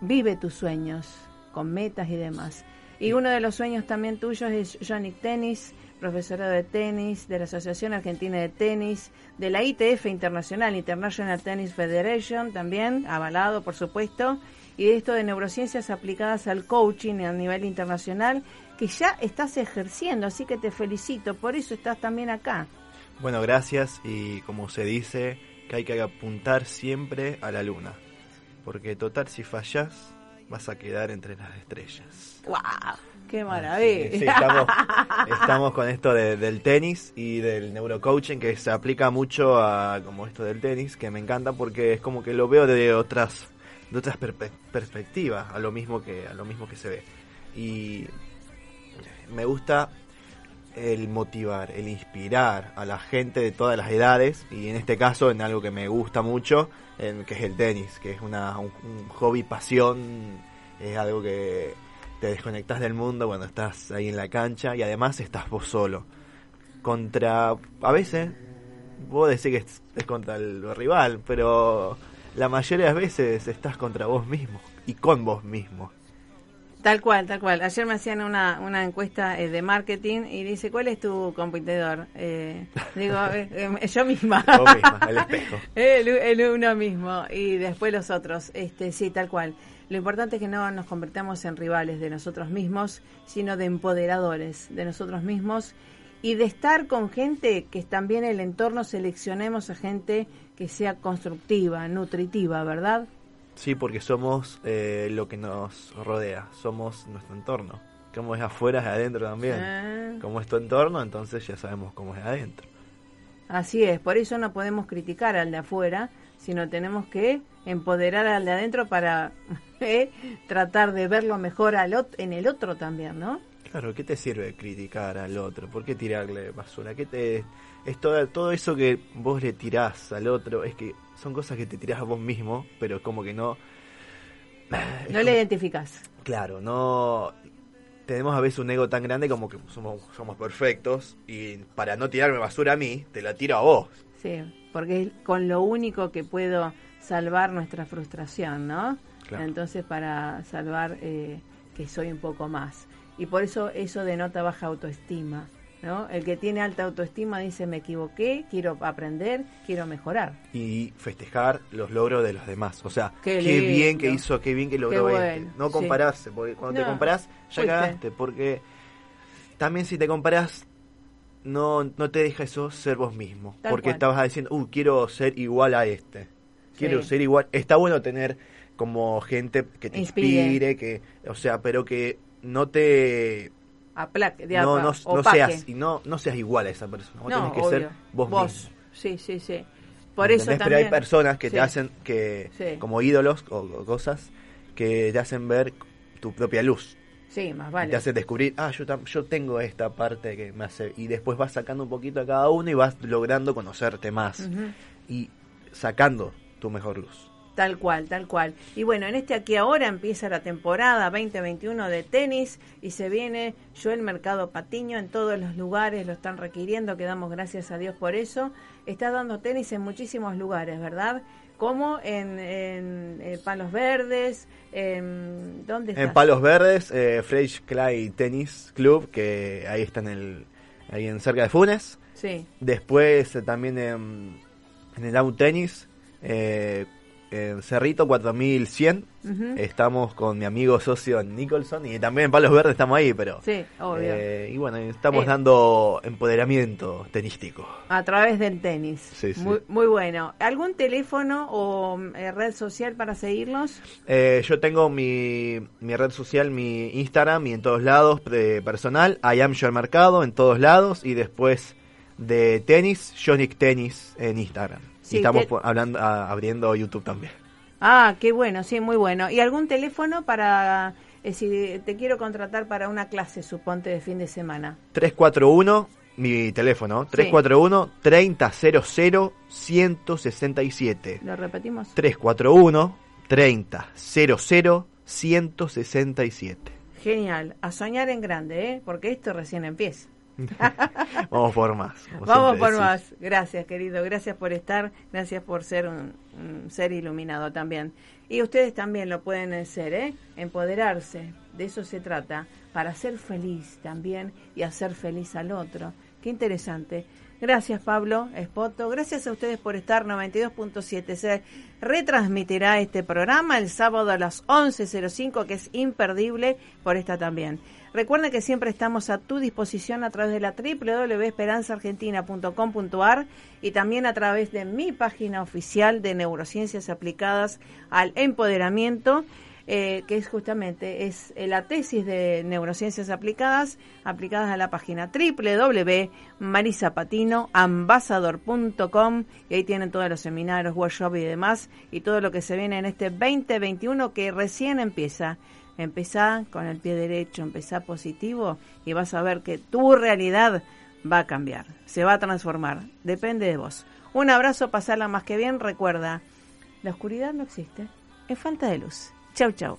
Speaker 1: vive tus sueños con metas y demás. Y uno de los sueños también tuyos es Johnny Tennis, profesora de tenis, de la Asociación Argentina de Tenis, de la ITF Internacional, International Tennis Federation, también, avalado por supuesto, y de esto de neurociencias aplicadas al coaching a nivel internacional, que ya estás ejerciendo, así que te felicito, por eso estás también acá.
Speaker 2: Bueno, gracias y como se dice, que hay que apuntar siempre a la luna. Porque total, si fallas, vas a quedar entre las estrellas.
Speaker 1: ¡Wow! ¡Qué maravilla!
Speaker 2: Sí, estamos, estamos con esto de- del tenis y del neurocoaching que se aplica mucho a como esto del tenis, que me encanta porque es como que lo veo de otras de otras perspectivas, a lo mismo que a lo mismo que se ve. Y me gusta el motivar, el inspirar a la gente de todas las edades y en este caso en algo que me gusta mucho, en, que es el tenis, que es una, un, hobby, pasión, es algo que te desconectas del mundo cuando estás ahí en la cancha y además estás vos solo. Contra, a veces, vos decís que es contra el rival, pero la mayoría de las veces estás contra vos mismo y con vos mismo.
Speaker 1: Tal cual, tal cual. Ayer me hacían una, una encuesta eh, de marketing y dice, ¿cuál es tu competidor? Eh, digo, eh, eh, yo misma.
Speaker 2: Misma, el espejo.
Speaker 1: el, el uno mismo y después los otros. Este, sí, tal cual. Lo importante es que no nos convertamos en rivales de nosotros mismos, sino de empoderadores de nosotros mismos y de estar con gente que también el entorno seleccionemos a gente que sea constructiva, nutritiva, ¿verdad?
Speaker 2: Sí, porque somos eh, lo que nos rodea, somos nuestro entorno. Como es afuera, es adentro también.
Speaker 1: Ah.
Speaker 2: Como es tu entorno, entonces ya sabemos cómo es adentro.
Speaker 1: Así es, por eso no podemos criticar al de afuera, sino tenemos que empoderar al de adentro para eh, tratar de verlo mejor al ot- en el otro también, ¿no?
Speaker 2: Claro, ¿qué te sirve criticar al otro? ¿Por qué tirarle basura? ¿Qué te es todo, todo eso que vos le tirás al otro? Es que son cosas que te tirás a vos mismo, pero como que no
Speaker 1: No le identificas.
Speaker 2: Claro, no tenemos a veces un ego tan grande como que somos, somos perfectos y para no tirarme basura a mí, te la tiro a vos.
Speaker 1: Sí, porque es con lo único que puedo salvar nuestra frustración, ¿no?
Speaker 2: Claro.
Speaker 1: Entonces para salvar eh, que soy un poco más. Y por eso eso denota baja autoestima, ¿no? El que tiene alta autoestima dice me equivoqué, quiero aprender, quiero mejorar.
Speaker 2: y festejar los logros de los demás. O sea,
Speaker 1: Qué
Speaker 2: bien que hizo, qué bien que logró este. No
Speaker 1: sí.
Speaker 2: compararse, porque cuando
Speaker 1: No,
Speaker 2: te comparás ya cagaste, porque también si te comparás no, no te deja eso ser vos mismo,
Speaker 1: Tal
Speaker 2: porque
Speaker 1: cual.
Speaker 2: estabas diciendo, uh, quiero ser igual a este. Quiero
Speaker 1: Sí.
Speaker 2: ser igual. Está bueno tener como gente que te
Speaker 1: Inspire.
Speaker 2: inspire, que, o sea, pero que no te
Speaker 1: Apla- de
Speaker 2: no, no, no seas y no, no seas igual a esa persona. Vos
Speaker 1: No,
Speaker 2: tenés que
Speaker 1: obvio.
Speaker 2: ser vos, mismo.
Speaker 1: Sí, sí, sí. Por eso también.
Speaker 2: Pero hay personas que
Speaker 1: Sí.
Speaker 2: te hacen que
Speaker 1: Sí.
Speaker 2: como ídolos o, o cosas que te hacen ver tu propia luz.
Speaker 1: Sí, más
Speaker 2: Y
Speaker 1: vale.
Speaker 2: Te hacen descubrir, ah, yo, yo tengo esta parte que me hace... Y después vas sacando un poquito a cada uno y vas logrando conocerte más. Y sacando tu mejor luz.
Speaker 1: Tal cual, tal cual. Y bueno, en este aquí ahora empieza la temporada 2021 de tenis y se viene yo el mercado Patiño en todos los lugares, lo están requiriendo, que damos gracias a Dios por eso. Está dando tenis en muchísimos lugares, ¿verdad? Como en, en, eh, Palos Verdes, en, ¿dónde está?
Speaker 2: En Palos Verdes, eh, Fresh Clay Tennis Club, que ahí está en el, ahí en cerca de Funes.
Speaker 1: Sí,
Speaker 2: Después eh, también en, en el Down Tennis, eh, en Cerrito 4100.
Speaker 1: Ujú.
Speaker 2: Estamos con mi amigo socio Nicholson y también en Palos Verdes estamos ahí, pero...
Speaker 1: sí, obvio.
Speaker 2: eh, y bueno, estamos
Speaker 1: Eh.
Speaker 2: dando empoderamiento tenístico.
Speaker 1: A través del tenis.
Speaker 2: Sí, sí.
Speaker 1: Muy, muy bueno. ¿Algún teléfono o eh, red social para seguirlos?
Speaker 2: Eh, yo tengo mi, mi red social, mi Instagram y en todos lados de personal, I am Joel Mercado en todos lados y después de tenis, Jonic Tennis en Instagram.
Speaker 1: Sí,
Speaker 2: y estamos hablando, abriendo YouTube también.
Speaker 1: Ah, qué bueno, sí, muy bueno. ¿Y algún teléfono para, eh, si te quiero contratar para una clase, suponte, de fin de semana?
Speaker 2: 341, mi teléfono, 341 3000 167.
Speaker 1: ¿Lo repetimos?
Speaker 2: 341 3000 167.
Speaker 1: Genial, a soñar en grande, ¿eh? Porque esto recién empieza.
Speaker 2: Vamos por más.
Speaker 1: Vamos por
Speaker 2: decís.
Speaker 1: más. Gracias, querido. Gracias por estar. Gracias por ser un, un ser iluminado también. Y ustedes también lo pueden ser, ¿eh? Empoderarse. De eso se trata. Para ser feliz también y hacer feliz al otro. Qué interesante. Gracias Pablo Espoto, gracias a ustedes por estar 92.7. Se retransmitirá este programa el sábado a las 11.05 que es imperdible por esta también. Recuerden que siempre estamos a tu disposición a través de la www.esperanzaargentina.com.ar y también a través de mi página oficial de Neurociencias Aplicadas al Empoderamiento. Eh, que es justamente es eh, la tesis de neurociencias aplicadas, aplicadas a la página www.marisapatinoambasador.com y ahí tienen todos los seminarios, workshops y demás y todo lo que se viene en este 2021 que recién empieza. Empezá con el pie derecho, empezá positivo y vas a ver que tu realidad va a cambiar, se va a transformar, depende de vos. Un abrazo, pasarla más que bien, recuerda, la oscuridad no existe, es falta de luz. Chau, chau.